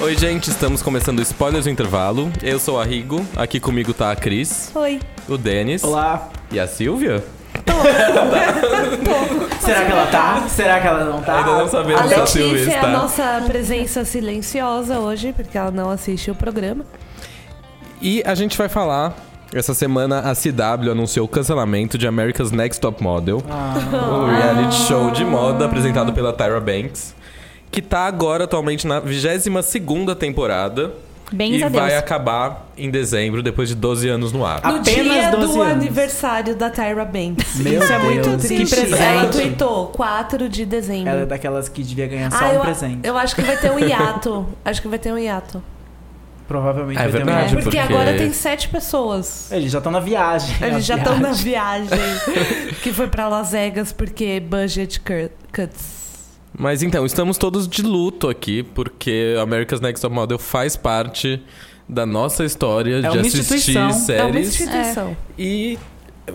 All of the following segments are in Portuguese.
Oi, gente, estamos começando o Spoilers do Intervalo. Eu sou a Rigo, aqui comigo tá a Cris, Oi. o Denis Olá. e a Silvia. Será que ela tá? Será que ela não tá? Ainda não sabemos A se a Silvia Letícia é está. a nossa presença silenciosa hoje, porque ela não assiste o programa. E a gente vai falar. Essa semana a CW anunciou o cancelamento de America's Next Top Model, o reality show de moda apresentado pela Tyra Banks, que tá agora atualmente na 22ª temporada Bens e Deus. vai acabar em dezembro, depois de 12 anos no ar. Ah, No Apenas dia 12 do anos. aniversário da Tyra Banks. Meu Isso é muito Deus, que triste. presente. Ela tweetou 4 de dezembro. Ela é daquelas que devia ganhar só ah, um eu, presente. eu acho que vai ter um hiato. acho que vai ter um hiato. Provavelmente É vai ter verdade, hiato. Porque, porque- agora tem sete pessoas. Eles já estão na viagem. Eles já estão na viagem. que foi pra Las Vegas porque budget cuts. Mas então, estamos todos de luto aqui, porque America's Next Top Model faz parte da nossa história de uma assistir instituição. É uma séries. instituição. E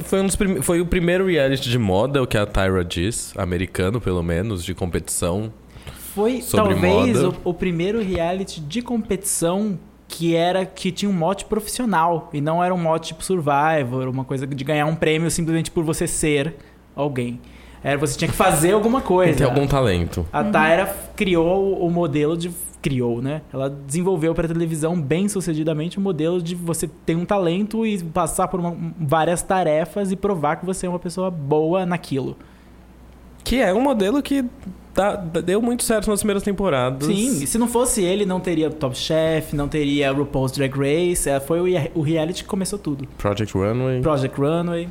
foi, um dos foi o primeiro reality de moda, o que a Tyra diz, americano pelo menos, de competição. Foi Sobre talvez moda. o, o primeiro reality de competição que era que tinha um mote profissional e não era um mote tipo Survivor, uma coisa de ganhar um prêmio simplesmente por você ser alguém. Era você tinha que fazer alguma coisa. Tem algum talento. A Tyra criou o modelo de. Criou, né? Ela desenvolveu para televisão bem sucedidamente o modelo de você ter um talento e passar por uma- várias tarefas e provar que você é uma pessoa boa naquilo. Que é um modelo que dá- deu muito certo nas primeiras temporadas. Sim, e se não fosse ele, não teria Top Chef, não teria RuPaul's Drag Race. é, Foi o, o reality que começou tudo. Project Runway. Project Runway.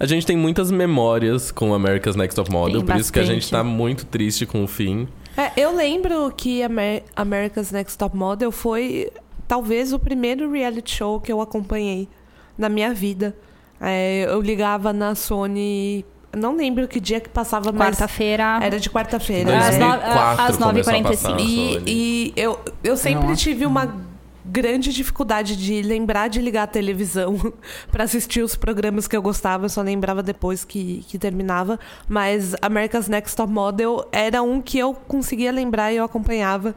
A gente tem muitas memórias com America's Next Top Model, Tem por isso que a gente bastante. tá muito triste com o fim. É, eu lembro que Amer America's Next Top Model foi talvez o primeiro reality show que eu acompanhei na minha vida. É, eu ligava na Sony. Não lembro que dia que passava, mas Quarta-feira. era de quarta-feira. Às É, no- 2004 às começou a 9h45. passar na E, e eu, eu sempre acho tive uma grande dificuldade de lembrar de ligar a televisão pra assistir os programas que eu gostava, eu só lembrava depois que, que terminava. Mas America's Next Top Model era um que eu conseguia lembrar e eu acompanhava.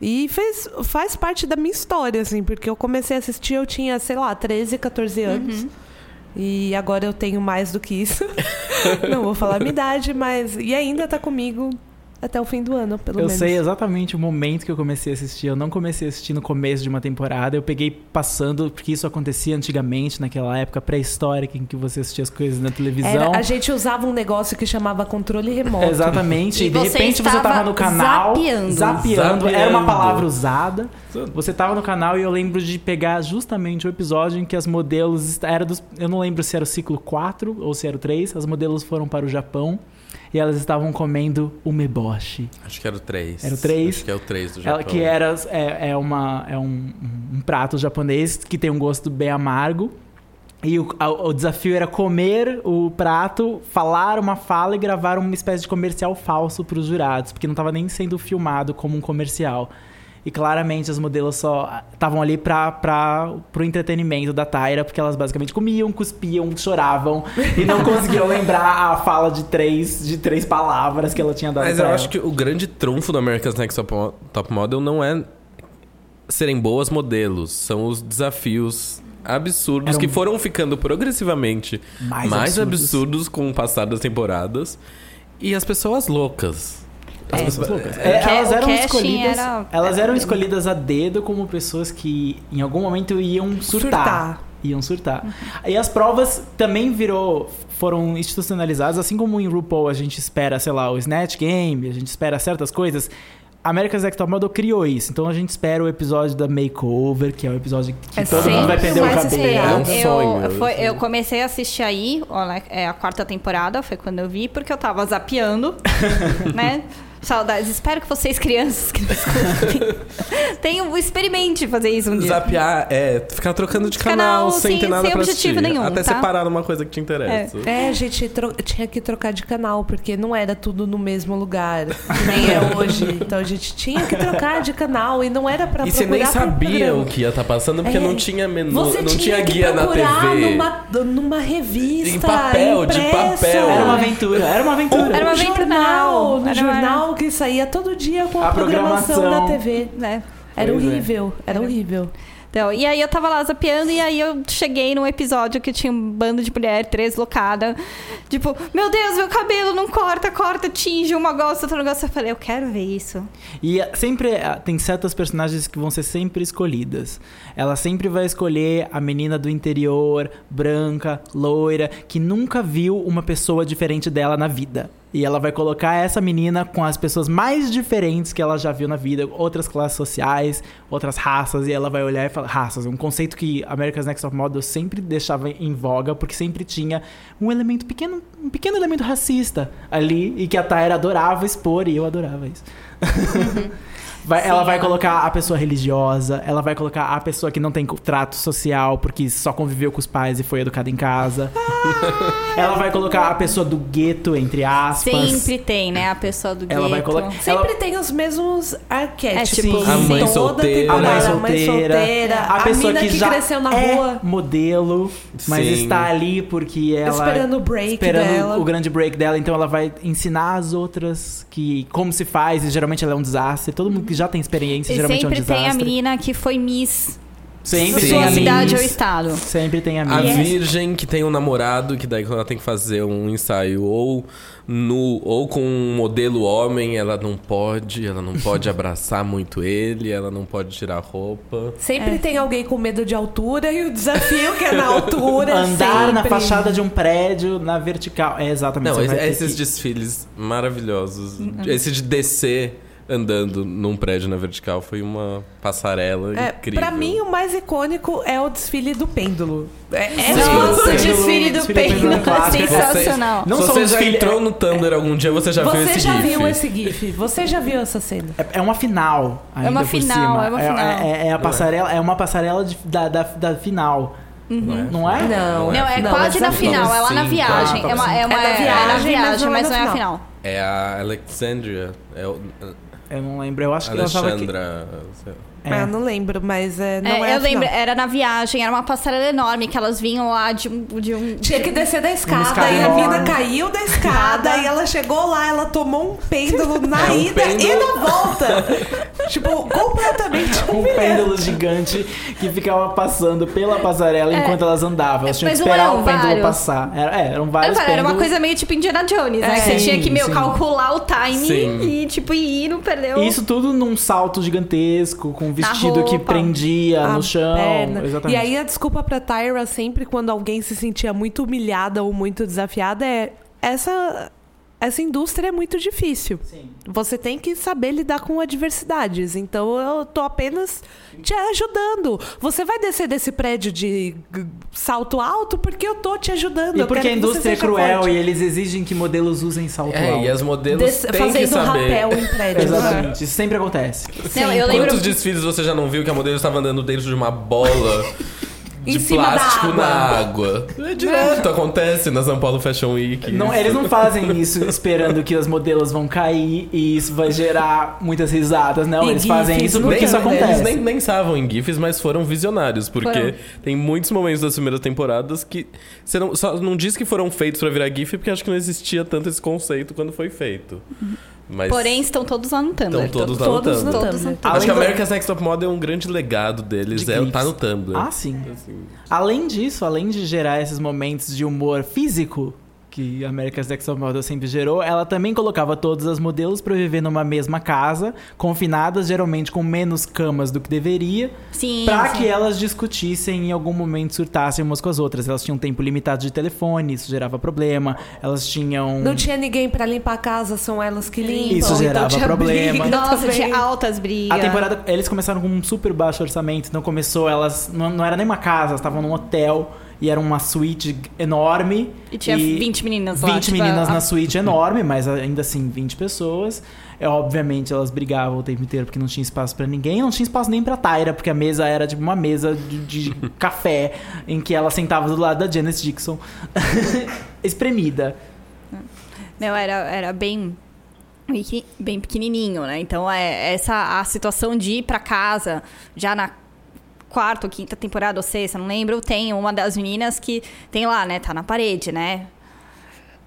E fez, faz parte da minha história, assim, porque eu comecei a assistir, eu tinha, sei lá, 13, 14 anos. E agora eu tenho mais do que isso. Não vou falar a minha idade, mas. E ainda tá comigo até o fim do ano, pelo eu menos. sei exatamente o momento que eu comecei a assistir. Eu não comecei a assistir no começo de uma temporada. Eu peguei passando, porque isso acontecia antigamente, naquela época pré-histórica em que você assistia as coisas na televisão. Era, a gente usava um negócio que chamava controle remoto. Exatamente. E E, de repente você estava tava no canal. zapeando. zapeando. Era uma palavra usada. Você tava no canal e eu lembro de pegar justamente o episódio em que as modelos. Era dos, eu não lembro se era o ciclo 4 ou se era o 3. As modelos foram para o Japão e elas estavam comendo umeboshi. Acho que era o 3. Era o três? Acho que é o 3 do Japão. Ela, que era, é, é, uma, é um, um prato japonês que tem um gosto bem amargo. E o, o desafio era comer o prato, falar uma fala e gravar uma espécie de comercial falso para os jurados, porque não estava nem sendo filmado como um comercial. E claramente as modelos só estavam ali para para pro entretenimento da Tyra, porque elas basicamente comiam, cuspiam, choravam e não conseguiam lembrar a fala de três, de três palavras que ela tinha dado Mas pra eu ela. acho que o grande trunfo do America's Next Top Top Model não é serem boas modelos, são os desafios absurdos Eram que foram ficando progressivamente Mais mais, absurdos. absurdos. com o passar das temporadas e as pessoas loucas. As É. pessoas- É, O ca- elas eram escolhidas. era- elas era- eram escolhidas a dedo como pessoas que em algum momento iam surtar. Surtar. Iam surtar. E as provas também virou. Foram institucionalizadas, assim como em RuPaul a gente espera, sei lá, o Snatch Game, a gente espera certas coisas. America's Next Top Model criou isso. Então a gente espera o episódio da Makeover, que é o episódio que É todo mundo vai perder o cabelo. esperado. É um sonho, Eu, foi- assim. eu comecei a assistir aí, olha, é a quarta temporada, foi quando eu vi, porque eu tava zapeando, né? Saudades. Espero que vocês, crianças, que tenham, experimente fazer isso um dia. Zapear é ficar trocando de canal, Canal, sem sim, ter nada sem pra objetivo assistir. nenhum, Até tá? separar uma coisa que te interessa. É, a gente tinha que trocar de canal, porque não era tudo no mesmo lugar, nem é hoje. Então a gente tinha que trocar de canal e não era pra E você procurar nem sabia o que ia estar passando, porque É. não tinha menu, Você não tinha tinha que guia na TV. Numa, numa revista. Em papel, de impressa. papel. Era uma aventura, era uma aventura. Era uma aventura, jornal, no uma- jornal que saía todo dia com a, A programação, programação. da TV. né? Era Pois é. horrível, era horrível. Então, e aí eu tava lá zapeando e aí eu cheguei num episódio que tinha um bando de mulher deslocada. Tipo, meu Deus, meu cabelo não corta, corta, tinge, uma gosta, outro negócio. Eu falei, eu quero ver isso. E ah, sempre ah, tem certas personagens que vão ser sempre escolhidas. Ela sempre vai escolher a menina do interior, branca, loira, que nunca viu uma pessoa diferente dela na vida. E ela vai colocar essa menina com as pessoas mais diferentes que ela já viu na vida, outras classes sociais, outras raças, e ela vai olhar e falar: raças, um conceito que America's Next Top Model sempre deixava em voga, porque sempre tinha um elemento pequeno, um pequeno elemento racista ali, e que a Tyra adorava expor, e eu adorava isso. Vai- ela vai colocar a pessoa religiosa, ela vai colocar a pessoa que não tem trato social porque só conviveu com os pais e foi educada em casa. ela vai colocar a pessoa do gueto, entre aspas. Sempre tem, né? A pessoa do Ela vai gueto. colocar- Sempre Ela- tem os mesmos arquétipos. É, tipo, A mãe Toda solteira. temporada, A mãe a solteira, solteira, a pessoa que, que, já cresceu na é rua. modelo, mas Sim. está ali porque ela Esperando o break esperando dela. o grande break dela, então ela vai ensinar as outras que como se faz, e geralmente ela é um desastre. Todo mundo que já tem experiência, E geralmente é um sempre tem a menina que foi Miss Sempre Sim. tem a cidade ou estado. Sempre tem a A virgem que tem um namorado, que daí quando ela tem que fazer um ensaio ou nu, ou com um modelo homem, ela não pode, ela não pode abraçar muito ele, ela não pode tirar roupa. Sempre É. tem alguém com medo de altura e o desafio que é na altura. Andar na sempre. fachada de um prédio na vertical. É exatamente Não, esse- esses que- desfiles maravilhosos. Esse de descer andando num prédio na vertical foi uma passarela É, incrível. pra mim, o mais icônico é o desfile do pêndulo. É, é Sim. Nossa, o desfile do Desfile do pêndulo pêndulo é sensacional. Não Se só você já entrou no Tumblr algum dia, você já viu Você esse já gif. viu esse GIF? Você já viu essa cena? É, é uma final. Ainda uma por final, cima. é uma final. É, é- é a passarela, é uma passarela de- da, da, da final. Não é? Não, Não, é Não, quase é na final, é lá na viagem. É, uma, é, uma, É na é viagem, mas não é a final. final. É a Alexandria. É o, Eu não lembro. Eu acho que ela tava aqui. É. Ah, não lembro, mas é, não É, é, eu a final. lembro, era na viagem, era uma passarela enorme que elas vinham lá de um. De um Tinha que descer da escada, escada e a mina caiu da escada e ela chegou lá, ela tomou um pêndulo na É, um ida e pêndulo. na volta. tipo, completamente Um humilhante. pêndulo gigante que ficava passando pela passarela enquanto elas andavam. Elas tinham que É. mas não esperar o pêndulo vários? passar. Era, é, eram vários Era, era uma coisa meio tipo Indiana Jones, né? É. Que você tinha que, Sim, meu, sim. calcular o Sim. e, tipo, ir, não perdeu. E Isso tudo num salto gigantesco, com vestido que roupa. prendia A no chão. perna. Exatamente. E aí a desculpa pra Tyra sempre quando alguém se sentia muito humilhada ou muito desafiada é essa essa indústria é muito difícil. Sim. Você tem que saber lidar com adversidades. Então eu tô apenas te ajudando. Você vai descer desse prédio de salto alto porque eu tô te ajudando. E Eu porque a que indústria é cruel forte. e eles exigem que modelos usem salto É, alto. e as modelos Des- têm que fazendo saber. rapel em prédio. Exatamente. Isso sempre acontece. Não, eu lembro. Quantos desfiles você já não viu que a modelo estava andando dentro de uma bola de cima da plástico água. na água? É direto, acontece na São Paulo Fashion Week. Não, eles não fazem isso esperando que as modelos vão cair e isso vai gerar muitas risadas. Não, E eles fazem gifs isso no porque isso Tumblr. acontece. Eles nem, nem estavam em GIFs, mas foram visionários, porque Foram. tem muitos momentos das primeiras temporadas que você não, só não diz que foram feitos pra virar GIF, porque acho que não existia tanto esse conceito quando foi feito. Mas Porém, estão todos lá no Tumblr. estão todos lá no Todos no Tumblr. Todos no Tumblr. Acho que America's Next Top Model é um grande legado deles, De é, GIFs. tá no Tumblr. Ah, sim. Assim, Além disso, além de gerar esses momentos de humor físico que a America's Next Top Model sempre gerou, ela também colocava todas as modelos para viver numa mesma casa, confinadas, geralmente com menos camas do que deveria, Sim. para que elas discutissem e em algum momento surtassem umas com as outras. Elas tinham tempo limitado de telefone, isso gerava problema. Elas tinham Não tinha ninguém pra limpar a casa, são elas que limpam. Isso gerava então tinha problema. briga Nossa, também. tinha altas brigas. A temporada, eles começaram com um super baixo orçamento, então começou, elas. Não, não era nem uma casa, elas estavam num hotel. E era uma suíte enorme. E tinha 20 meninas lá. 20 tipo, meninas a- na suíte enorme, mas ainda assim 20 pessoas. É, obviamente elas brigavam o tempo inteiro porque não tinha espaço pra ninguém. Não tinha espaço nem pra Tyra, porque a mesa era tipo uma mesa de, de café em que ela sentava do lado da Janice Dixon, espremida. Meu, era, era bem, bem pequenininho, né? Então, é, essa a situação de ir pra casa, já na quarta ou quinta temporada, ou sexta, não lembro, tem uma das meninas que tem lá, né? Tá na parede, né?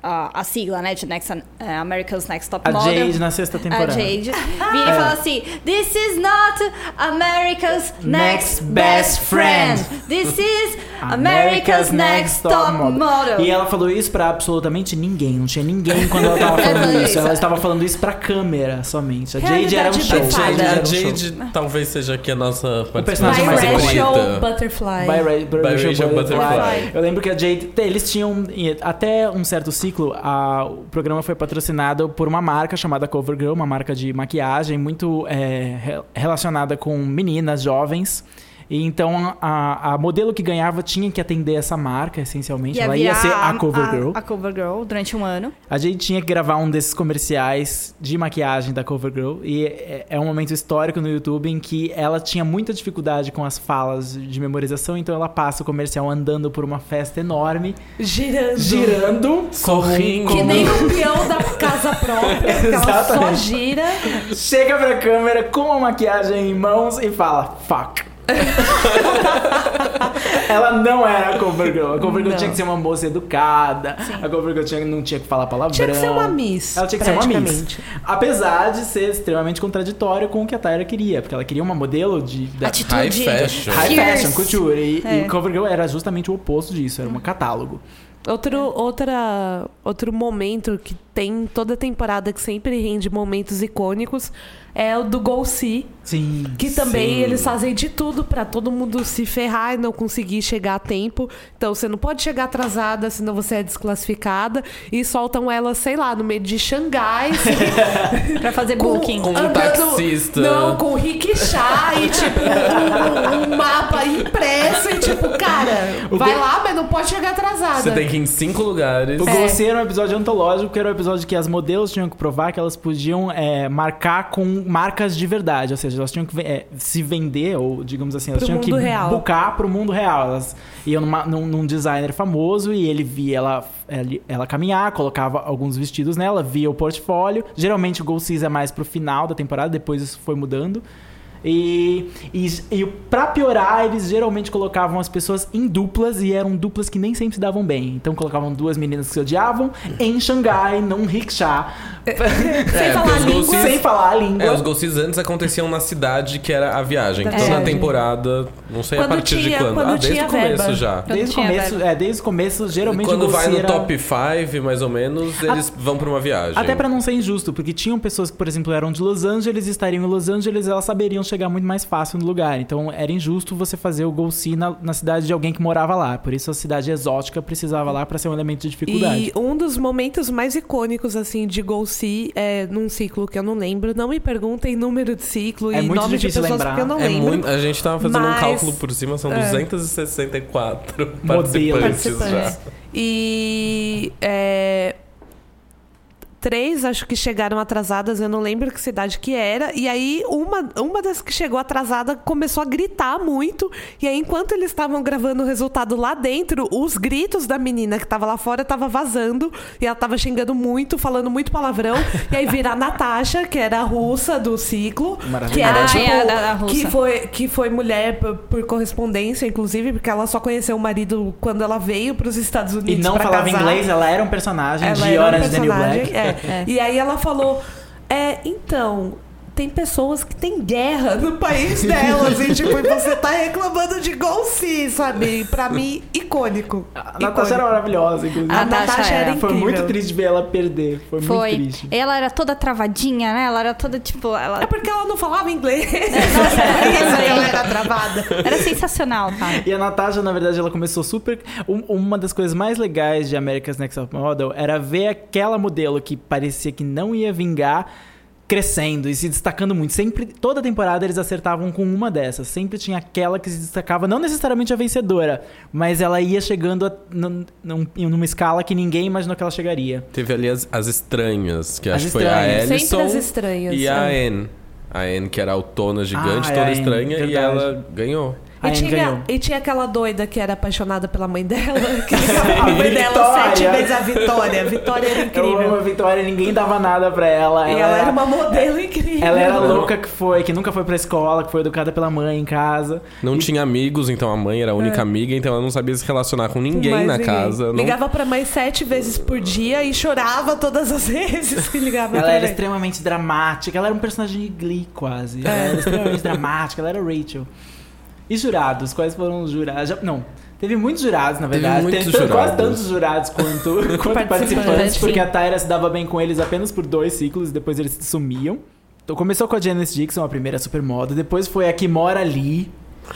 A, a sigla, né? De Next, eh, America's Next Top A Model. Jade na sexta temporada. A Jade. Vira e fala assim: This is not America's next best friend. This is America's next top model. E ela falou isso pra absolutamente ninguém. Não tinha ninguém quando ela tava falando É isso. isso. Ela estava falando isso pra câmera somente. A Jade era um show. Jade A um. Jade talvez seja aqui a nossa personagem participante mais favorita. Butterfly. Biracial Biracial Butterfly. Eu lembro que a Jade, eles tinham até um certo ciclo, a- o programa foi patrocinado por uma marca chamada CoverGirl, uma marca de maquiagem muito é, re- relacionada com meninas jovens. E então a, a modelo que ganhava tinha que atender essa marca, essencialmente. Ia Ela ia ser a CoverGirl. A, a CoverGirl durante um ano. A gente tinha que gravar um desses comerciais de maquiagem da CoverGirl e é, é um momento histórico no YouTube em que ela tinha muita dificuldade com as falas de memorização, então ela passa o comercial andando por uma festa enorme, Girando. girando, Sorrindo. Que nem um peão da casa própria. que ela só gira. chega pra câmera com a maquiagem em mãos e fala fuck. ela não era a CoverGirl. A CoverGirl Não. tinha que ser uma moça educada. A CoverGirl tinha, não tinha que falar palavrão. Tinha que ser uma Miss. Ela tinha que ser uma Miss. Apesar de ser extremamente contraditório com o que a Tyra queria, porque ela queria uma modelo de da- Atitude. High fashion. high fashion, couture. E, É. e CoverGirl era justamente o oposto disso, era um catálogo. Outro, outra, outro momento que tem toda temporada que sempre rende momentos icônicos é o do Go See, Sim. que também Sim. eles fazem de tudo pra todo mundo se ferrar e não conseguir chegar a tempo. Então você não pode chegar atrasada, senão você é desclassificada. E soltam ela, sei lá, no meio de Xangai. Pra fazer booking. Com um andando- taxista. Não, com rickshaw e tipo um, um mapa impresso e tipo, cara, O vai Go- lá, mas não pode chegar atrasada. Você tem que ir em cinco lugares. O É. Glossy era um episódio antológico, porque era um episódio que as modelos tinham que provar que elas podiam é, marcar com marcas de verdade. Ou seja, elas tinham que é, se vender, ou digamos assim, elas Pro tinham que real. bucar pro mundo real. Elas iam numa- num, num designer famoso e ele via ela, ela, ela caminhar, colocava alguns vestidos nela, via o portfólio. Geralmente o Glossy é mais pro final da temporada, depois isso foi mudando. E, e, e pra piorar, eles geralmente colocavam as pessoas em duplas e eram duplas que nem sempre se davam bem. Então colocavam duas meninas que se odiavam em Xangai, num rickshaw, Sem É, falar porque os língua. Sem falar a língua. É, os Golsis antes aconteciam na cidade que era a viagem. Então na viagem. temporada, não sei a Quando partir de tinha- quando. quando ah, desde tinha o começo verba. já. Desde o começo, verba. é, desde o começo, geralmente Quando vai no era- top 5, mais ou menos, eles vão pra uma viagem. Até pra não ser injusto, porque tinham pessoas que, por exemplo, eram de Los Angeles, estariam em Los Angeles, elas saberiam chegar muito mais fácil no lugar. Então era injusto você fazer o Go See na, na cidade de alguém que morava lá. Por isso a cidade exótica precisava lá pra ser um elemento de dificuldade. E um dos momentos mais icônicos, assim, de Go See é num ciclo que eu não lembro. Não me perguntem número de ciclo É e nome de pessoas lembrar. porque eu não É lembro. muito, a gente tava fazendo um Mas- cálculo por cima, são é. 264 Modelos. participantes já. Participantes. E é, três, acho que chegaram atrasadas, eu não lembro que cidade que era. E aí, uma, uma das que chegou atrasada começou a gritar muito. E aí, enquanto eles estavam gravando o resultado lá dentro, os gritos da menina que tava lá fora tava vazando. E ela tava xingando muito, falando muito palavrão. e aí vira a Natasha, que era a russa do ciclo. Que era Ah, tipo. é, da- da russa. que foi, que foi mulher por, por correspondência, inclusive, porque ela só conheceu o marido quando ela veio para os Estados E Unidos. não pra falava casar. inglês, ela era um personagem Ela de era um is the New personagem, Black. é. É. E aí ela falou: É, então. Tem pessoas que têm guerra no país delas. e, tipo, e você tá reclamando de Gol sabe? Pra mim, icônico. A Natasha era maravilhosa, inclusive. A A Natasha Natasha era era. Foi muito triste ver ela perder. Foi, Foi. muito triste. Ela era toda travadinha, né? Ela era toda, tipo... Ela... É porque ela não falava inglês. Nossa, que também. ela era travada. Era sensacional, cara. E a Natasha, na verdade, ela começou super. Um- uma das coisas mais legais de America's Next Top Model era ver aquela modelo que parecia que não ia vingar crescendo e se destacando muito. Sempre, toda temporada eles acertavam com uma dessas. Sempre tinha aquela que se destacava, não necessariamente a vencedora, mas ela ia chegando a, num- num- numa escala que ninguém imaginou que ela chegaria. Teve ali as, as estranhas, que As acho que foi a Ellison as estranhas. e a é. Anne. A Anne, que era autona gigante, Ah, toda Anne, estranha, e ela ganhou. A E Anne ganhou. tinha, e tinha aquela doida que era apaixonada pela mãe dela, que a mãe dela Vitória. sete vezes a Vitória. A Vitória era Eu amo incrível. a Vitória, ninguém dava nada pra ela. E ela era uma modelo incrível. Ela era louca que foi, que nunca foi pra escola, que foi educada pela mãe em casa. Não E- tinha amigos, então a mãe era a única amiga, então ela não sabia se relacionar com ninguém Mais na ninguém. casa. Não... Ligava pra mãe sete vezes por dia e chorava todas as vezes que ligava Ela era mãe. extremamente dramática, ela era um personagem de Glee quase. Ela era extremamente dramática, ela era Rachel. E jurados? Quais foram os jurados? Já- não, teve muitos jurados, na Teve verdade. muitos Teve quase jurados. tantos jurados quanto, quanto Participantes, porque a Tyra se dava bem com eles apenas por dois ciclos e depois eles sumiam. Então começou com a Janice Dixon, a primeira supermoda. Depois foi a Kimora Lee.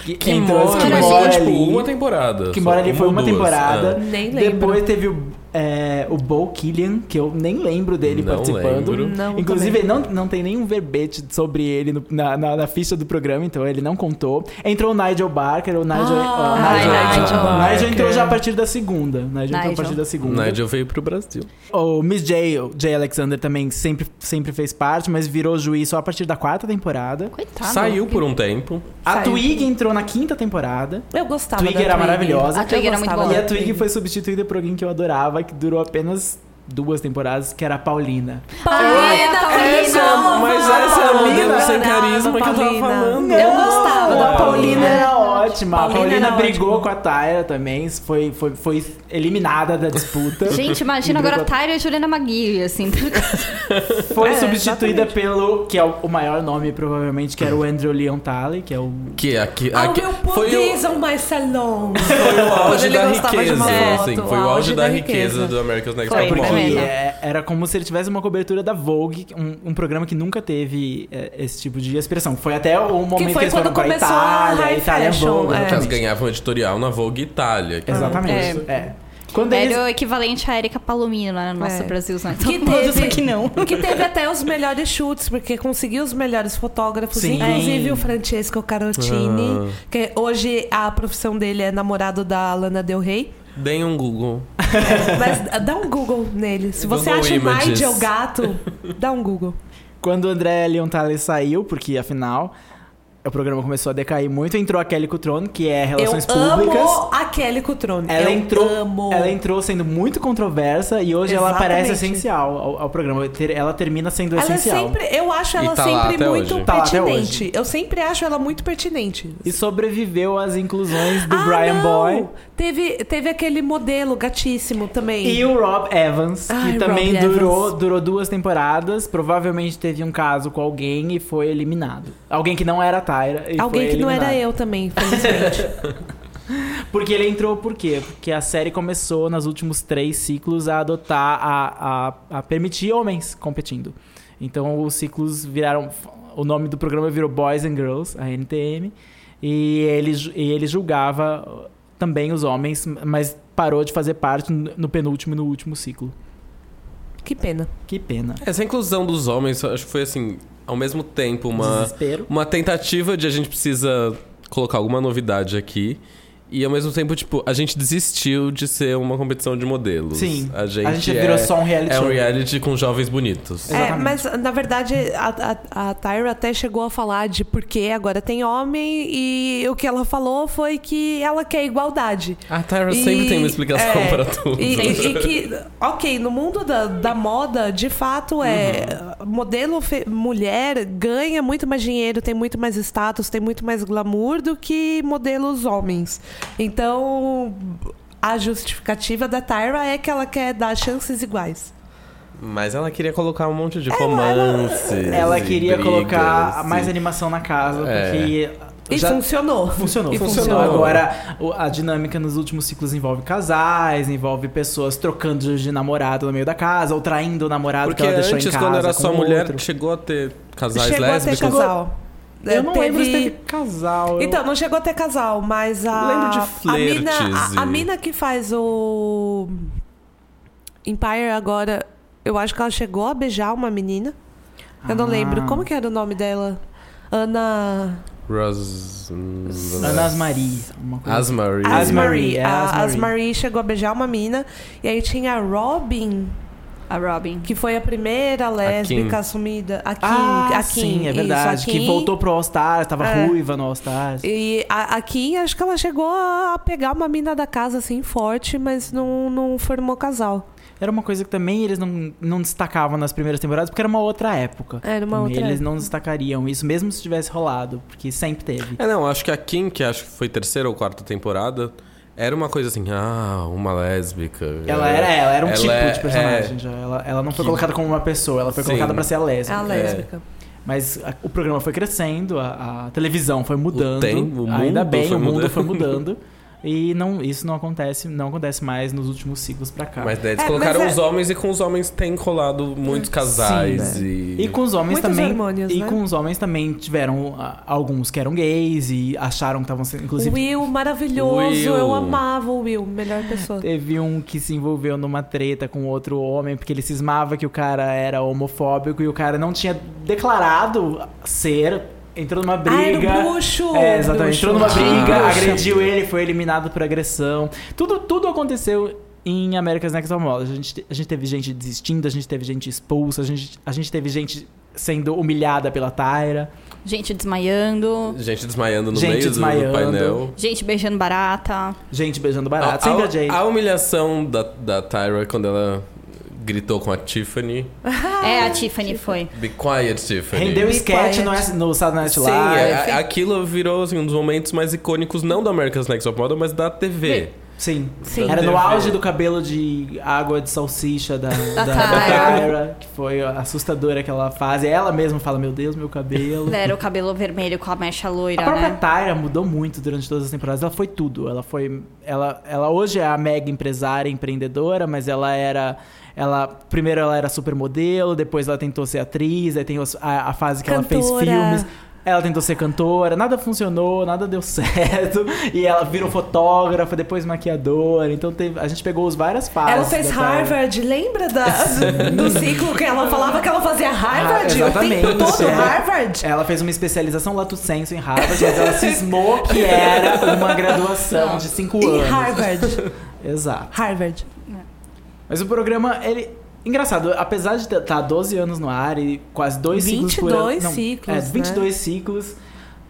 Que, Que entrou mora, mas Kimora foi tipo uma temporada. Que mora ali foi uma duas. temporada. Nem lembro. Depois teve o, é, o Bo Killian, que eu nem lembro dele Não participando. lembro. Não, Inclusive, ele não, não tem nenhum verbete sobre ele no- na, na, na ficha do programa, então ele não contou. Entrou o Nigel Barker, o Nigel. Ah, ó, Nigel, Nigel Nigel Barker. entrou já a partir da segunda. Nigel, entrou a Nigel. partir da segunda. Nigel veio pro Brasil. O Miss J, o J. Alexander também sempre, sempre fez parte, mas virou juiz só a partir da quarta temporada. Coitado. Saiu por um tempo. A Saiu. Twig entrou na quinta temporada. Eu gostava Twig da era maravilhosa. A Twig era muito boa. E a Twig foi substituída por alguém que eu adorava, que durou apenas duas temporadas, que era a Paulina. Paulina, Paulina. Paulina. Mas essa é a Paulina. modelo sem carisma que eu tava Paulina. falando. Eu gostava da a Paulina. era ótima. Paulina a Paulina era brigou ótima. com a Tyra também, foi, foi, foi eliminada da disputa. Gente, imagina agora a Tyra e a Juliana Maguire, assim. Foi É, substituída exatamente. pelo, que é o, o maior nome provavelmente, que era o Andrew Leon Talley, que é o... Que aqui, Ao aqui meu foi poder o, são mais salões. foi o auge da riqueza. uma assim, foi o auge da riqueza, riqueza. do America's Next Foi, Top Porque Model. é, era como se ele tivesse uma cobertura da Vogue, um, um programa que nunca teve é, esse tipo de expressão. Foi até o momento que, foi eles foram pra começou a Itália, high Itália fashion, Vogue. é. Elas ganhavam editorial na Vogue Itália. que- Exatamente. É. Quando eles... Era o equivalente a Erika Palomino lá no nosso É. Brasil, né? Que Todos teve, aqui não. que teve até os melhores chutes, porque conseguiu os melhores fotógrafos, Sim. inclusive o Francesco Carotini, Ah. que hoje a profissão dele é namorado da Lana Del Rey. Deem um Google. Mas dá um Google nele. Se você Google acha Images. Nigel gato, dá um Google. Quando o André Leon Talley saiu, porque afinal o programa começou a decair muito, entrou a Kelly Cutrone, que é Relações eu Públicas. amo a Kelly Cutrone. Ela eu entrou, amo. ela entrou sendo muito controversa e hoje ela Exatamente. parece essencial ao, ao programa. Ela termina sendo Ela é essencial. sempre, eu acho ela tá sempre muito hoje. Tá pertinente. Eu sempre acho ela muito pertinente. E sobreviveu às inclusões do Ah, Brian não! Boy Teve, teve aquele modelo gatíssimo também. e o Rob Evans, que Ai, também Rob durou, Evans. durou duas temporadas. Provavelmente teve um caso com alguém e foi eliminado. Alguém que não era a Tyra. E Alguém foi que não eliminado. era eu também, felizmente. Porque ele entrou por quê? Porque a série começou nos últimos três ciclos a adotar, a, a, a permitir homens competindo. Então os ciclos viraram. O nome do programa virou Boys and Girls, a NTM. E ele, e ele julgava também os homens, mas parou de fazer parte no penúltimo e no último ciclo. que pena. Que pena. Essa inclusão dos homens, acho que foi assim, ao mesmo tempo, uma, Desespero. uma tentativa de a gente precisa colocar alguma novidade aqui. E ao mesmo tempo, tipo, a gente desistiu de ser uma competição de modelos. Sim. A gente, a gente é, virou só um reality é um reality com jovens bonitos. É, mas na verdade a, a, a Tyra até chegou a falar de por que agora tem homem e o que ela falou foi que ela quer igualdade. A Tyra E- sempre tem uma explicação é, para tudo. E, e- e que, ok, no mundo da, da moda, de fato, é modelo fe- mulher ganha muito mais dinheiro, tem muito mais status, tem muito mais glamour do que modelos homens. Então, a justificativa da Tyra é que ela quer dar chances iguais. Mas ela queria colocar um monte de romance. Ela queria colocar mais animação na casa, É. porque. E já- funcionou. Funcionou, E funcionou. funcionou. Agora, a dinâmica nos últimos ciclos envolve casais, envolve pessoas trocando de namorado no meio da casa, ou traindo o namorado Porque que ela deixou antes, em casa. quando era só mulher, outro. chegou a ter casais Chegou a ter lésbicos. casal. Eu não Teve- lembro se teve casal. eu- Então, não chegou a ter casal, mas a. Lembro de a flertes mina, a, a mina que faz o. Empire agora, eu acho que ela chegou a beijar uma menina. Eu não Ah. lembro. Como que era o nome dela? Ana. Rose. hum, Ana Asmarie. Asmarie. Asmarie, é, A Asmarie. Asmarie chegou a beijar uma mina. E aí tinha a Robin, A Robin. que foi a primeira lésbica Kim. assumida. A Kim. Ah, a Kim, sim, é isso, verdade. a que Kim. voltou pro All Stars, tava É. ruiva no All Stars. E a, a Kim, acho que ela chegou a pegar uma mina da casa assim forte, mas não, não formou casal. Era uma coisa que também eles não, não destacavam nas primeiras temporadas, porque era uma outra época. Era uma outra eles época. não destacariam isso, mesmo se tivesse rolado, porque sempre teve. É, não, acho que a Kim, que acho que foi terceira ou quarta temporada, era uma coisa assim, ah, uma lésbica. Ela era ela, era um Ela tipo é- de personagem já. Ela, ela não foi Que- colocada como uma pessoa, ela foi Sim. colocada pra ser a É lésbica. a lésbica. Mas a- o programa foi crescendo, a, a televisão foi mudando. tem- o ainda mundo bem, foi o mundo mudando. foi mudando. E não, isso não acontece, não acontece mais nos últimos ciclos pra cá. Mas daí eles É, colocaram mas é- os homens e com os homens tem rolado muitos casais Sim, e... E com os homens Muitos também. e né? com os homens também tiveram ah, alguns que eram gays e acharam que estavam sendo. O Inclusive, Will, maravilhoso. Will. Eu amava o Will, melhor pessoa. teve um que se envolveu numa treta com outro homem, porque ele cismava que o cara era homofóbico e o cara não tinha declarado ser. Entrou numa briga. Ah, era o bruxo! É, exatamente. Bruxo. Entrou numa briga, Ah, agrediu ele, foi eliminado por agressão. Tudo, tudo aconteceu em America's Next Top Model. A gente, a gente teve gente desistindo, a gente teve gente expulsa, a gente, a gente teve gente sendo humilhada pela Tyra. Gente desmaiando. Gente desmaiando no Gente meio do- do desmaiando. painel. Gente beijando barata. Gente beijando barato. A, a, a humilhação da, da Tyra quando ela gritou com a Tiffany. é, a Tiffany foi. Be quiet, Tiffany. Rendeu Be sketch quiet. no, no Saturday Night Sim, Live. é, a- aquilo virou assim, um dos momentos mais icônicos, não do America's Next Top Model, mas da TV. Sim. Sim. Era no auge do cabelo de água de salsicha da, da, da Tyra. Tyra, que foi assustadora aquela fase. Ela mesma fala, meu Deus, meu cabelo. Era o cabelo vermelho com a mecha loira, A própria né? Tyra mudou muito durante todas as temporadas. Ela foi tudo. Ela foi. Ela, ela hoje é a mega empresária, empreendedora, mas ela era. Ela, primeiro ela era supermodelo, depois ela tentou ser atriz, aí tem a, a fase que ela fez Cantora. filmes. Ela tentou ser cantora, nada funcionou, nada deu certo. E ela virou fotógrafa, depois maquiadora. Então teve, a gente pegou os várias fases. Ela fez. Harvard, lembra da, do, do ciclo que ela falava que ela fazia Harvard? Ah, o exatamente, tempo todo. Harvard? Ela fez uma especialização lato sensu em Harvard, mas ela cismou que era uma graduação de cinco Em anos. Harvard. Exato. Harvard. Mas o programa, ele. Engraçado, apesar de estar 12 anos no ar e quase dois ciclos por ano. 22 não, ciclos, É, 22 ciclos.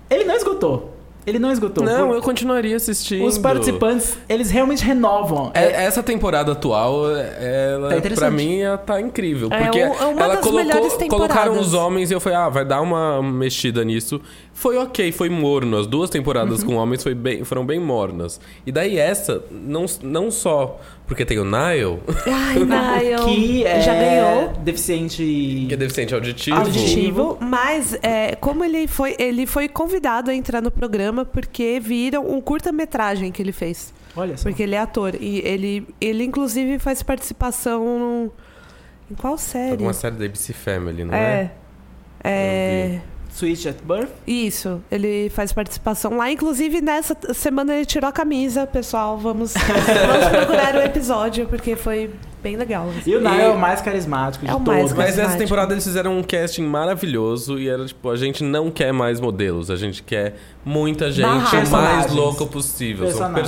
Ele não esgotou. Ele não esgotou. Não, Por- eu continuaria assistindo. Os participantes, eles realmente renovam. É, essa temporada atual, ela, Tá pra mim, ela tá incrível. É Porque um- é uma ela das colocou, melhores temporadas. colocaram os homens e eu falei, ah, vai dar uma mexida nisso. Foi ok, foi morno. As duas temporadas Uhum. com homens foi bem, foram bem mornas. E daí essa, não, não só porque tem o Nile, Ai, Niall. que é Já ganhou. deficiente. que é deficiente auditivo. Auditivo, mas é, como ele foi, ele foi convidado a entrar no programa porque viram um curta-metragem que ele fez. Olha só. Porque ele é ator. E ele, ele inclusive, faz participação num- em qual série? Alguma série da ABC Family, não é? é. É. Switch at Birth. Isso, ele faz participação lá. Inclusive, nessa semana ele tirou a camisa, pessoal. Vamos, vamos procurar o episódio, porque foi bem legal. E o Nile E- é o mais carismático É de o mais todos. Mas nessa Carismático. temporada eles fizeram um casting maravilhoso e era tipo, a gente não quer mais modelos, a gente quer muita gente o mais Personagens. louca possível. São Personagens.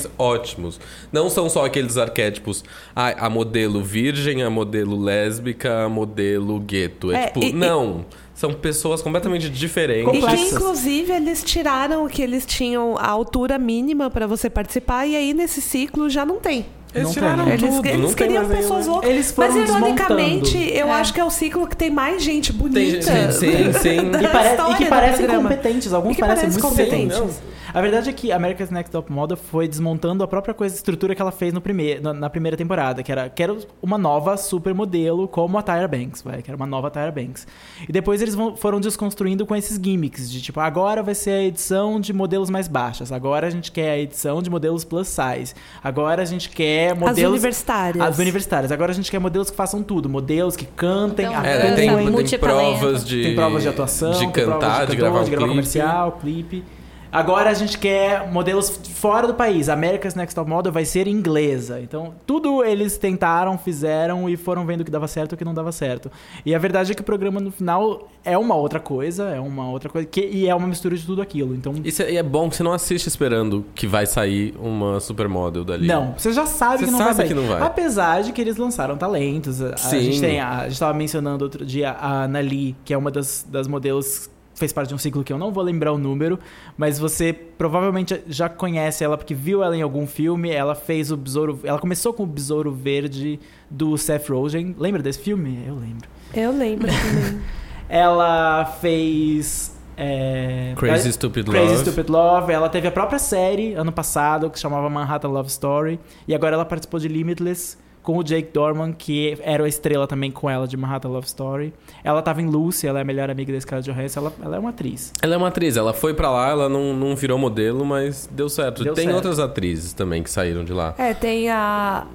personagens ótimos. Não são só aqueles arquétipos, ah, a modelo virgem, a modelo lésbica, a modelo gueto. É, É, tipo, e- e- não. São pessoas completamente diferentes. E que, inclusive, eles tiraram que eles tinham a altura mínima pra você participar, e aí nesse ciclo já não tem. Eles Não tiraram. Eles, tudo, eles queriam pessoas nenhum. loucas. Eles foram Mas, ironicamente, eu É. acho que é o ciclo que tem mais gente bonita. Tem- sim, sim, sim. E, pare- e que parecem competentes, alguns E que parecem parecem muito competentes. competentes. A verdade é que America's Next Top Model foi desmontando a própria coisa, estrutura que ela fez no primeiro, na, na primeira temporada, que era, que era uma nova supermodelo como a Tyra Banks, vai, que era uma nova Tyra Banks. E depois eles vão- foram desconstruindo com esses gimmicks de tipo, agora vai ser a edição de modelos mais baixas, agora a gente quer a edição de modelos plus size, agora a gente quer As modelos universitárias. as universitárias. Agora a gente quer modelos que façam tudo, modelos que cantem, Então, É, tem, tem provas de tem provas de atuação, de cantar, de, cantor, gravar um de gravar clipe. comercial, clipe. Agora a gente quer modelos fora do país. America's Next Top Model vai ser inglesa. Então, tudo eles tentaram, fizeram e foram vendo o que dava certo e o que não dava certo. E a verdade é que o programa no final é uma outra coisa, é uma outra coisa, que, e é uma mistura de tudo aquilo. Então, Isso é, e é bom que você não assiste esperando que vai sair uma supermodel dali. Não, você já sabe Você que não sabe vai sair. que não vai. Apesar de que eles lançaram talentos. A, a Sim. gente tem, a, a gente tava mencionando outro dia a Nali, que é uma das, das modelos fez parte de um ciclo que eu não vou lembrar o número, mas você provavelmente já conhece ela porque viu ela em algum filme. Ela fez o besouro, ela começou com o besouro verde do Seth Rogen. Lembra desse filme? Eu lembro. Eu lembro também. Ela fez é, Crazy Stupid Crazy Love. Stupid Love. Ela teve a própria série ano passado que se chamava Manhattan Love Story. E agora ela participou de Limitless com o Jake Dorman, que era a estrela também com ela de Manhattan Love Story. Ela tava em Lucy, ela é a melhor amiga da Scarlett Johansson. Ela, ela é uma atriz. Ela é uma atriz, ela foi pra lá, ela não, não virou modelo, mas deu certo. Deu Tem certo. outras atrizes também que saíram de lá. É, tem a.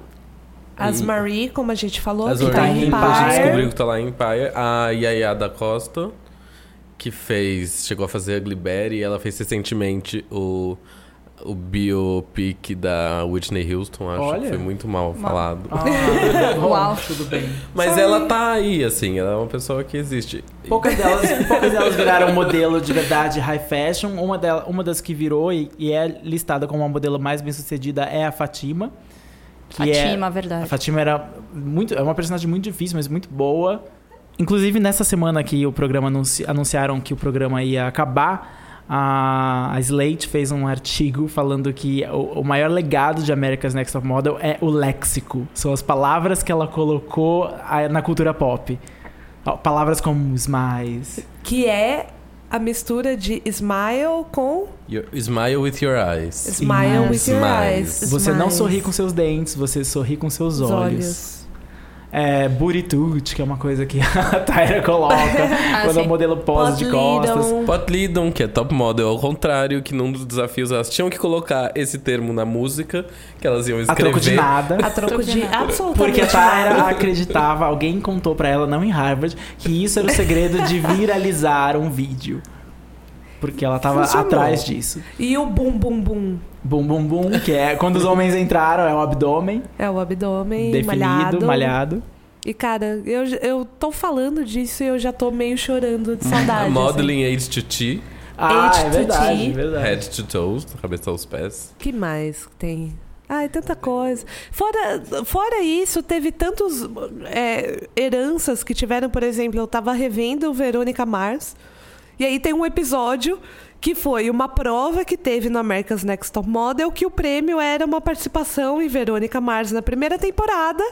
As Marie, como a gente falou, As que tá em Empire. a gente descobriu que tá lá em Empire. A Yaya da Costa, que fez. Chegou a fazer Ugly Betty, ela fez recentemente o. O biopic da Whitney Houston, acho Olha. que foi muito mal falado. Ah, bom, Uau. Tudo bem. Mas ela tá aí, assim, ela é uma pessoa que existe. Poucas delas, poucas delas viraram modelo de verdade high fashion. Uma, dela, uma das que virou e, e é listada como a modelo mais bem sucedida é a Fatima. Que é, Fatima, A verdade. Fatima era muito, é uma personagem muito difícil, mas muito boa. Inclusive, nessa semana que o programa anunci- anunciaram que o programa ia acabar, a, a Slate fez um artigo falando que o, o maior legado de America's Next Top Model é o léxico. São as palavras que ela colocou na cultura pop. Palavras como smiles. Que é a mistura de smile com You- smile with your eyes. smile with your eyes. Você não sorri com seus dentes, você sorri com seus Os olhos. É, booty toot, que é uma coisa que a Tyra coloca quando sim. o modelo posa de costas. Pot Lidon, que é top model, ao contrário, que num dos desafios elas tinham que colocar esse termo na música, que elas iam A escrever. troco de nada. A troco de absolutamente Porque a Tyra acreditava, alguém contou pra ela, não em Harvard, que isso era o segredo de viralizar um vídeo. Porque ela tava Funcionou. atrás disso. E o bum bum bum Bum bum bum, que é quando os homens entraram, é o abdômen é o abdômen definido, malhado. malhado. E cara, eu, eu tô falando disso e eu já tô meio chorando de saudade. assim. Modeling Age to T, Ah, é to verdade, é verdade. Head to Toes, da cabeça aos pés. que mais tem? Ai, tanta coisa. Fora, fora isso, teve tantos é, heranças que tiveram, por exemplo, eu tava revendo Verônica Mars. E aí tem um episódio que foi uma prova que teve no America's Next Top Model, que o prêmio era uma participação em Verônica Mars na primeira temporada,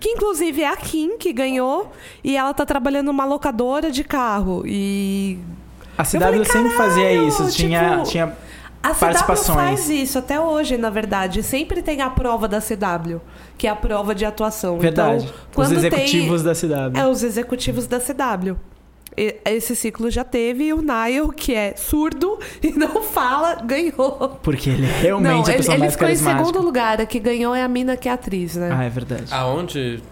que inclusive é a Kim que ganhou, e ela tá trabalhando numa locadora de carro. E A CW falei, sempre fazia "Caralho, isso, tinha, tipo, tinha A CW faz isso até hoje, na verdade. Sempre tem a prova da CW, que é a prova de atuação. verdade. Então, Os executivos da tem... CW. É, os executivos da CW. Esse ciclo já teve e o Niall, que é surdo e não fala, ganhou. Porque ele é realmente não, a ele, pessoa ele mais ficou em segundo lugar. A que ganhou é a mina que é atriz, né? Ah, é verdade. Aonde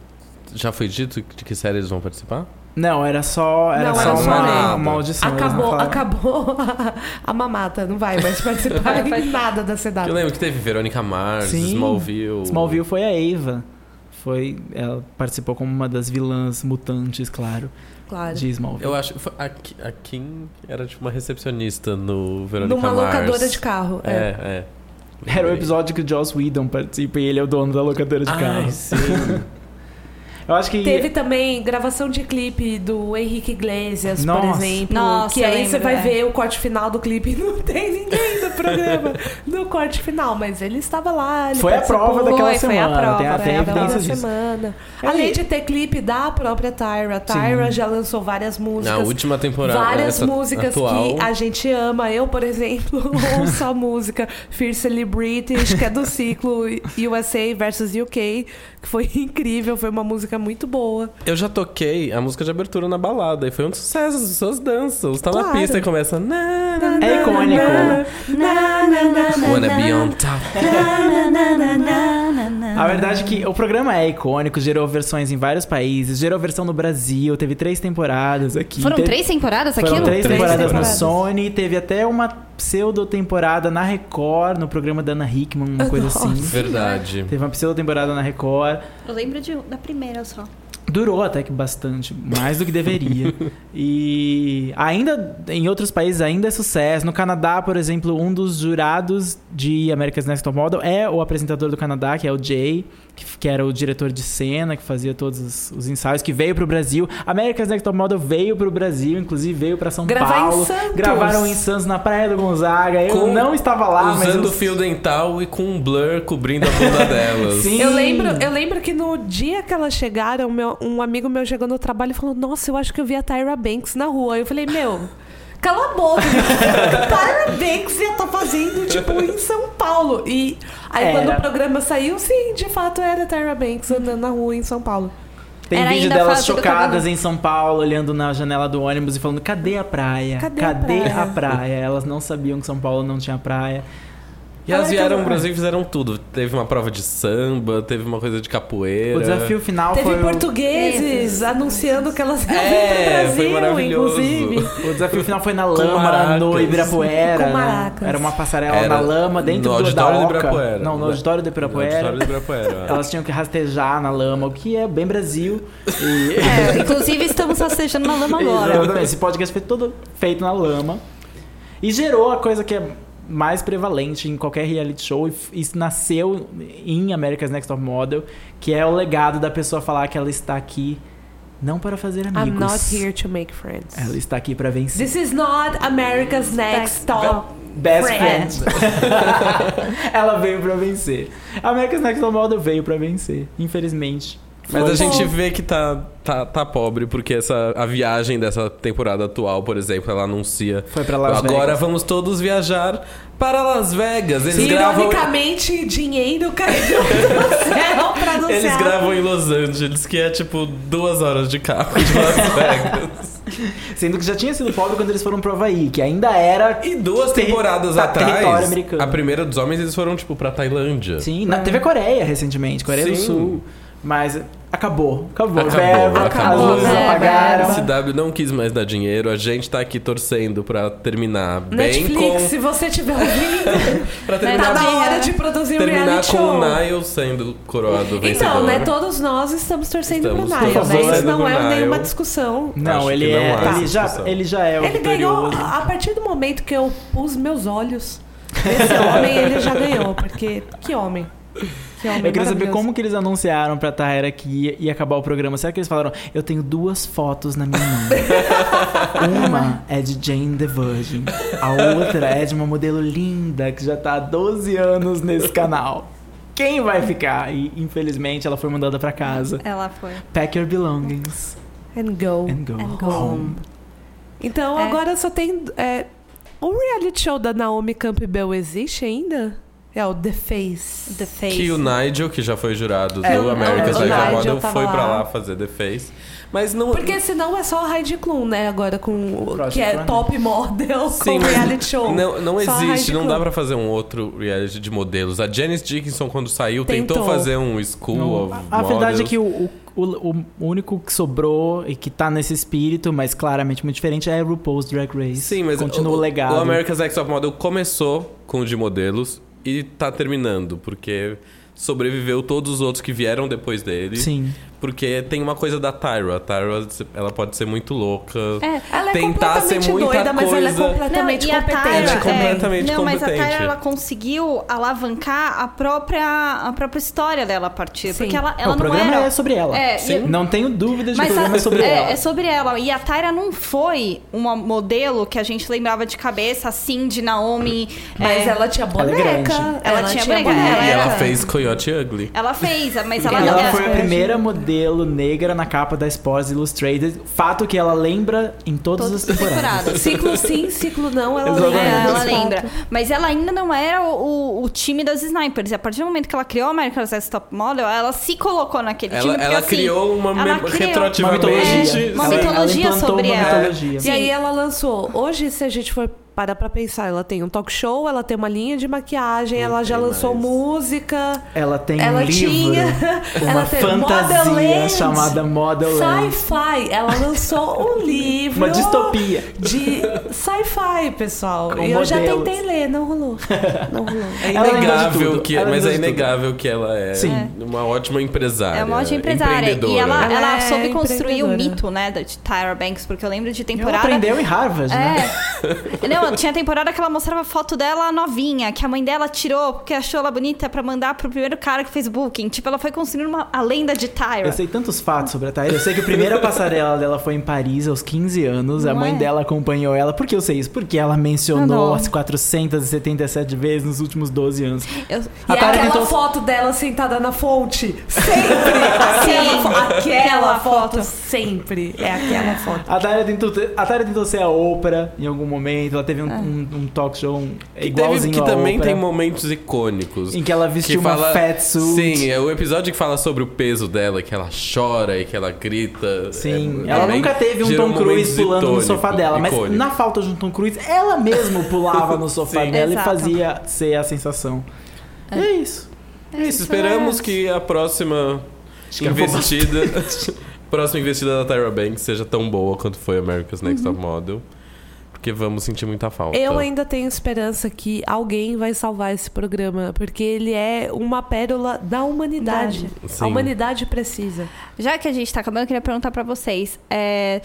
já foi dito de que série eles vão participar? Não, era só, era Não, só era só uma, uma audição. acabou acabou a, a mamata. Não vai mais participar em nada da Que eu CW. lembro que teve Verônica Mars, Sim. Smallville. Smallville foi a Ava. Foi, ela participou como uma das vilãs mutantes, claro, Claro. de Smallville. Eu acho a, a Kim era tipo uma recepcionista no Verônica Numa Mars. locadora de carro. É. É, é. Era o episódio que o Joss Whedon participa e ele é o dono da locadora de Ah, carros. sim. Eu acho que Teve também gravação de clipe do Henrique Iglesias, por Nossa. exemplo. Nossa, que aí lembro, você vai é. ver o corte final do clipe e não tem ninguém do programa no corte final, mas ele estava lá. Ele Foi a prova daquela Foi, foi a semana, prova, tem- tem foi a prova evidências da disso. semana. É, Além de ter clipe da própria Tyra. A Tyra Sim. já lançou várias músicas. Na última temporada. Várias essa músicas atual, que a gente ama. Eu, por exemplo, ouço a música Fiercely British, que é do ciclo USA versus UK, que foi incrível, foi uma música muito boa. Eu já toquei a música de abertura na balada e foi um sucesso, as pessoas dançam. Você tá na Claro. pista e começa. Na, na, É icônico. Wanna be on top. A verdade é que o programa é icônico, gerou versões em vários países, gerou versão no Brasil, teve três temporadas aqui. Foram teve- três temporadas Foram aquilo? três, Três temporadas, temporadas. no Sony, teve até uma pseudo-temporada na Record, no programa da Ana Hickman, uma coisa Nossa. assim. Verdade. Teve uma pseudo-temporada na Record. Eu lembro de- da primeira só. Durou até que bastante, mais do que deveria. e ainda em outros países ainda é sucesso. No Canadá, por exemplo, um dos jurados de America's Next Top Model é o apresentador do Canadá, que é o Jay, que, que era o diretor de cena, que fazia todos os, os ensaios, que veio pro Brasil. America's Next Top Model veio pro Brasil, inclusive veio pra São Gravar em Paulo. Santos. Gravaram em Santos, na Praia do Gonzaga. Eu Com- não estava lá, mas Usando eu... fio dental e com um blur cobrindo a bunda delas. Sim. Eu lembro, eu lembro que no dia que elas chegaram, meu- um amigo meu chegou no trabalho e falou: Nossa, eu acho que eu vi a Tyra Banks na rua. Eu falei: Meu, cala a boca. Tyra Banks ia estar fazendo, tipo, em São Paulo. E aí, Era. quando o programa saiu, sim, de fato era a Tyra Banks andando na rua em São Paulo. Tem Era vídeo delas chocadas em São Paulo, olhando na janela do ônibus e falando: cadê a praia? Cadê a praia?" a praia? Elas não sabiam que São Paulo não tinha praia. E elas vieram pro Brasil e fizeram tudo. Teve uma prova de samba, teve uma coisa de capoeira. O desafio final Teve foi. o- portugueses anunciando que elas iam vir É, pro foi Brasil, maravilhoso. inclusive. O desafio final foi na lama, maracas. no Ibirapuera. Com né? maracas. Era uma passarela Era na lama, dentro no do, da auditório do Oca. Ibirapuera. Não, no auditório do Ibirapuera. No auditório do Ibirapuera. Elas tinham que rastejar na lama, o que é bem Brasil. E... É, inclusive estamos rastejando na lama agora. Exatamente. Esse podcast foi todo feito na lama. E gerou a coisa que é mais prevalente em qualquer reality show. E isso nasceu em America's Next Top Model, que é o legado da pessoa falar que ela está aqui não para fazer I'm amigos. not here to make friends. Ela está aqui para vencer. This is not America's Next Top. Best Friend. friend. ela veio para vencer. America's Next Top Model veio para vencer, infelizmente. Mas Foi- a gente vê que tá, tá, tá pobre, porque essa, a viagem dessa temporada atual, por exemplo, ela anuncia. Foi para Las Agora Vegas. vamos todos viajar para Las Vegas. Eles gravam. Ironicamente, dinheiro caiu do céu pra anunciar. Eles gravam em Los Angeles, que é tipo duas horas de carro de Las Vegas. Sendo que já tinha sido pobre quando eles foram pro Havaí, que ainda era E duas Terri- temporadas tá, atrás, a primeira dos homens, eles foram tipo pra Tailândia. Sim, na, teve a Coreia recentemente, Coreia do Sim. Sul. Mas acabou, acabou. Acabou, Verba, acabou. as luzes apagaram. A CW não quis mais dar dinheiro, a gente tá aqui torcendo pra terminar bem Netflix, com. se você tiver ouvindo, Pra tá terminar, na hora de produzir um terminar reality com show. o Niall sendo coroado vencedor. Então, né, todos nós estamos torcendo Estamos pro Niall, né? Isso não é nenhuma discussão. Não, Acho ele não é. essa ele, já, ele já é o Ele ganhou a partir do momento que eu pus meus olhos nesse homem, ele já ganhou, porque que homem. Que homem Eu queria saber como que eles anunciaram pra Tahera que ia, ia acabar o programa. Será que eles falaram, eu tenho duas fotos na minha mão? uma é de Jane the Virgin. A outra é de uma modelo linda que já tá há 12 anos nesse canal. Quem vai ficar? E infelizmente ela foi mandada pra casa. Ela foi. Pack your belongings And go. and go, And go home. Então É. agora só tem. É, o reality show da Naomi Campbell existe ainda? É o The Face. The Face. Que o Nigel, que já foi jurado É, do America's Next Model, foi pra lá. lá fazer The Face. Mas não. Porque senão é só a Heidi Klum, né? Agora com o Project que é top model Sim, com reality show. Não, não Só existe, não dá pra fazer um outro reality de modelos. A Janice Dickinson, quando saiu, tentou, Tentou. fazer um School Não, of a, a verdade é Models. que o, o, o, o único que sobrou e que tá nesse espírito, mas claramente muito diferente, é RuPaul's Drag Race. Sim, mas Continua o, o, legado. o America's Next Top Model começou com o de modelos e tá terminando, porque sobreviveu todos os outros que vieram depois dele. Sim. Porque tem uma coisa da Tyra. A Tyra, ela pode ser muito louca. É. Ela é tentar ser completamente muita doida, mas ela é coisa. completamente Não, competente. Tyra, Ela é completamente não, mas a. Tyra ela conseguiu alavancar a própria a própria história dela a partir, Sim. porque ela, Não, ela o não programa era é sobre ela. É, Sim. e- Não tenho dúvidas de que o Mas programa a- é sobre é, ela. é sobre ela. E a Tyra não foi uma modelo que a gente lembrava de cabeça, assim, de Naomi. Mas é, ela tinha Ela é boneca. grande. Ela tinha boneca, ela E ela fez Coyote Ugly. Ela fez, mas ela, Ela, ela- foi a é. primeira modelo negra na capa da Sports Illustrated. Fato que ela lembra em todas, todas as as temporadas. temporadas. Ciclo sim, ciclo não, ela Exatamente. lembra. Ela lembra. Mas ela ainda não era o, o- o time das snipers. E a partir do momento que ela criou a America's Next Top Model, ela se colocou naquele Ela, time. porque, ela assim, criou uma ela criou- retroativamente. Uma mitologia. É, uma mitologia sobre uma ela. mitologia. E aí ela lançou. Hoje, se a gente for para pra pensar. Ela tem um talk show, ela tem uma linha de maquiagem, ela já lançou mais. música. Ela tem Ela um livro, tinha- uma ela fantasia chamada Model. Sci-fi. Ela lançou um livro. Uma distopia. De sci-fi, pessoal. Com e eu já modelos. tentei ler, não rolou. Não rolou. É Ela inegável que, Ela mas é inegável que ela é Sim. uma ótima empresária. É uma ótima empresária. E ela, Ela ela é soube construir o mito, né, da- de Tyra Banks, porque eu lembro de Ela temporada. aprendeu em Harvard, né? É. Não, tinha temporada que ela mostrava foto dela novinha, que a mãe dela tirou porque achou ela bonita pra mandar pro primeiro cara que fez booking. Tipo, ela foi construindo uma, a lenda de Tyra. Eu sei tantos fatos sobre a Tyra. Eu sei que a primeira passarela dela foi em Paris aos 15 anos. a Não mãe é? dela acompanhou ela. Por que eu sei isso? Porque ela mencionou as 477 vezes nos últimos 12 anos. Eu- E A Tyra aquela tentou- foto dela sentada na fonte. Sempre. fo- aquela foto. Sempre. É aquela foto. A Tyra, tentou, a Tyra tentou ser a Oprah em algum momento. Ela teve um, um- um talk show um- Que, teve, que também Oprah, tem momentos icônicos. Em que ela vestiu uma fala- fat suit. Sim, é o episódio que fala sobre o peso dela, que ela chora e que ela grita. Sim, É, ela nunca teve um Tom Cruise pulando no sofá dela, mas na falta de um Tom Cruise, ela mesma pulava no sofá Sim. dela Exato. e fazia ser a sensação. E é isso. É isso, esperamos que a próxima gravou investida. próxima investida da Tyra Banks seja tão boa quanto foi America's Next Uhum. Top Model. Porque vamos sentir muita falta. Eu ainda tenho esperança que alguém vai salvar esse programa, porque ele é uma pérola da humanidade. Sim. A humanidade precisa. Já que a gente tá acabando, eu queria perguntar pra vocês. é,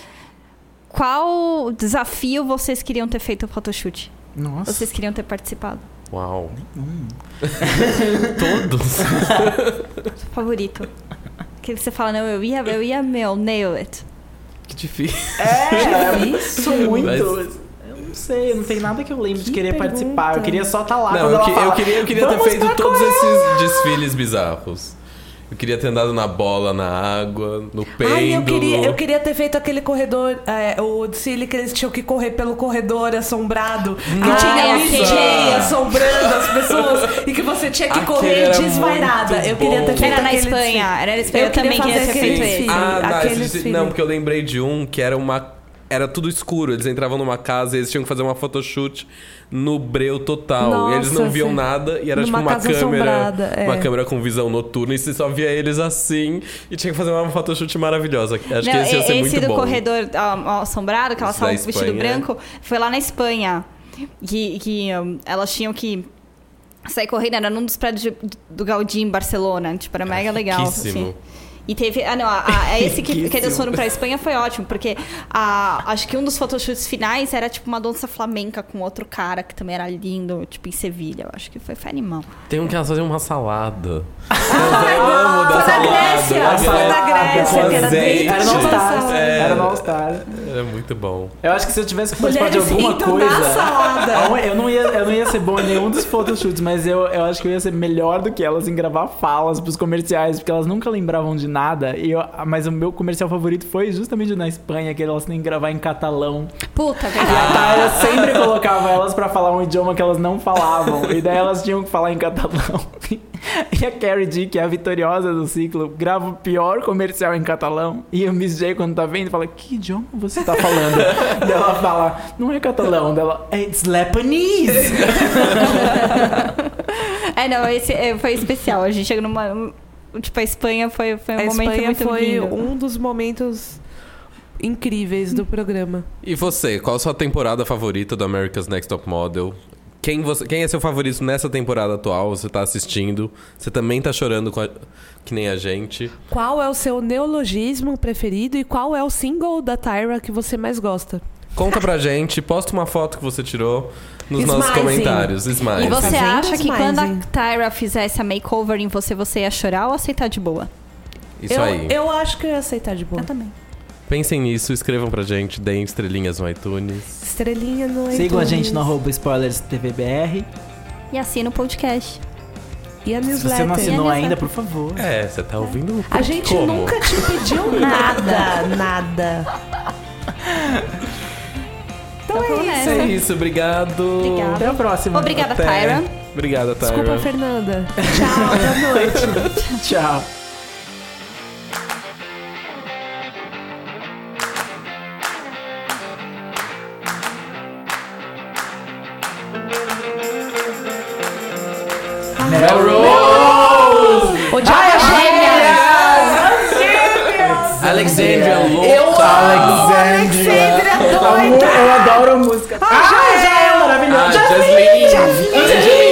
qual desafio vocês queriam ter feito o photoshoot? Nossa. Vocês queriam ter participado? Uau. Hum. Todos. Favorito? Que você fala, não, eu ia, eu ia, meu, nail it. Que difícil. É, isso muito. Mas- sei, não tem nada que eu lembre de Que querer pergunta. participar. Eu queria só estar lá Não, quando eu, ela que- eu queria, eu queria ter "Vamos feito todos Coreia!" esses desfiles bizarros. Eu queria ter andado na bola, na água, no pêndulo. Ai, eu queria, eu queria ter feito aquele corredor, é, o desfile que eles tinham que correr pelo corredor assombrado. Que Nossa! tinha DJ assombrando as pessoas e que você tinha que Aquele correr desvairada. Eu queria ter feito Era na Espanha, desfile. era na Espanha, eu queria também queria ter feito esse. Ah, não, aquele esse- desfile. não, porque eu lembrei de um que era uma. Era tudo escuro. Eles entravam numa casa e eles tinham que fazer uma photoshoot no breu total. e eles não Nossa, viam nada e era tipo uma câmera. é. Uma câmera com visão noturna e você só via eles assim e tinha que fazer uma photoshoot maravilhosa. Acho que Não, esse ia ser esse muito do bom. corredor assombrado, que da estavam com vestido branco, foi lá na Espanha. Que, que um, elas tinham que sair correndo, era num dos prédios do Gaudí em Barcelona. Tipo, era mega legal. Assim. E teve. Ah, não, a, a- esse que, que eles foram pra Espanha foi ótimo, porque a, acho que um dos photoshoots finais era tipo uma dança flamenca com outro cara que também era lindo, tipo em Sevilha. Eu acho que foi, foi animal. Tem um que elas faziam uma salada. Ai, eu amo da foi salada. Grécia, da foi na Grécia, Grécia, com que era no. É. Era no All Stars. É muito bom. Eu acho que se eu tivesse que participar de Mulheres alguma coisa. Eu não, ia, eu não ia ser bom em nenhum dos photoshoots, mas eu, eu acho que eu ia ser melhor do que elas em gravar falas pros comerciais, porque elas nunca lembravam de nada. E eu- mas o meu comercial favorito foi justamente na Espanha, que elas têm que gravar em catalão. Puta, E verdade. a Tyra sempre colocava elas pra falar um idioma que elas não falavam. E daí elas tinham que falar em catalão. E a Carrie D, que é a vitoriosa do ciclo, grava o pior comercial em catalão. E o Miss J, quando tá vendo, fala: Que idioma você tá falando? daí ela fala: Não é catalão. Daí ela: It's Lebanese. É, não, esse é, foi especial. A gente chegou numa. Tipo, a Espanha foi, foi um A momento Espanha muito foi lindo. um dos momentos incríveis do programa. E você, qual a sua temporada favorita do America's Next Top Model? Quem, você, quem é seu favorito nessa temporada atual? Você tá assistindo? Você também tá chorando com a- que nem a gente? Qual é o seu neologismo preferido e qual é o single da Tyra que você mais gosta? Conta pra gente, posta uma foto que você tirou nos nossos Smizing. comentários. Smile. E você acha que quando a? Tyra fizesse a makeover em você, você ia chorar ou aceitar de boa? Isso eu, aí. eu acho que eu ia aceitar de boa. Eu também. Pensem nisso, escrevam pra gente, deem estrelinhas no iTunes. Estrelinha no Sigam a iTunes. gente no arroba spoilers TVBR. E assina o podcast. E a Se newsletter. você não assinou ainda, por favor. É, você tá ouvindo A gente como? nunca te pediu nada, nada. Então, tá é, isso. é isso. Obrigado. Obrigada. Até a próxima. Obrigada, Até. Tyra. Obrigada, Tyra. Desculpa, Fernanda. Tchau, boa noite. Tchau. Melrose! O Diabo é Gêmeas! Alexandria Louca! Jasmine! Jasmine!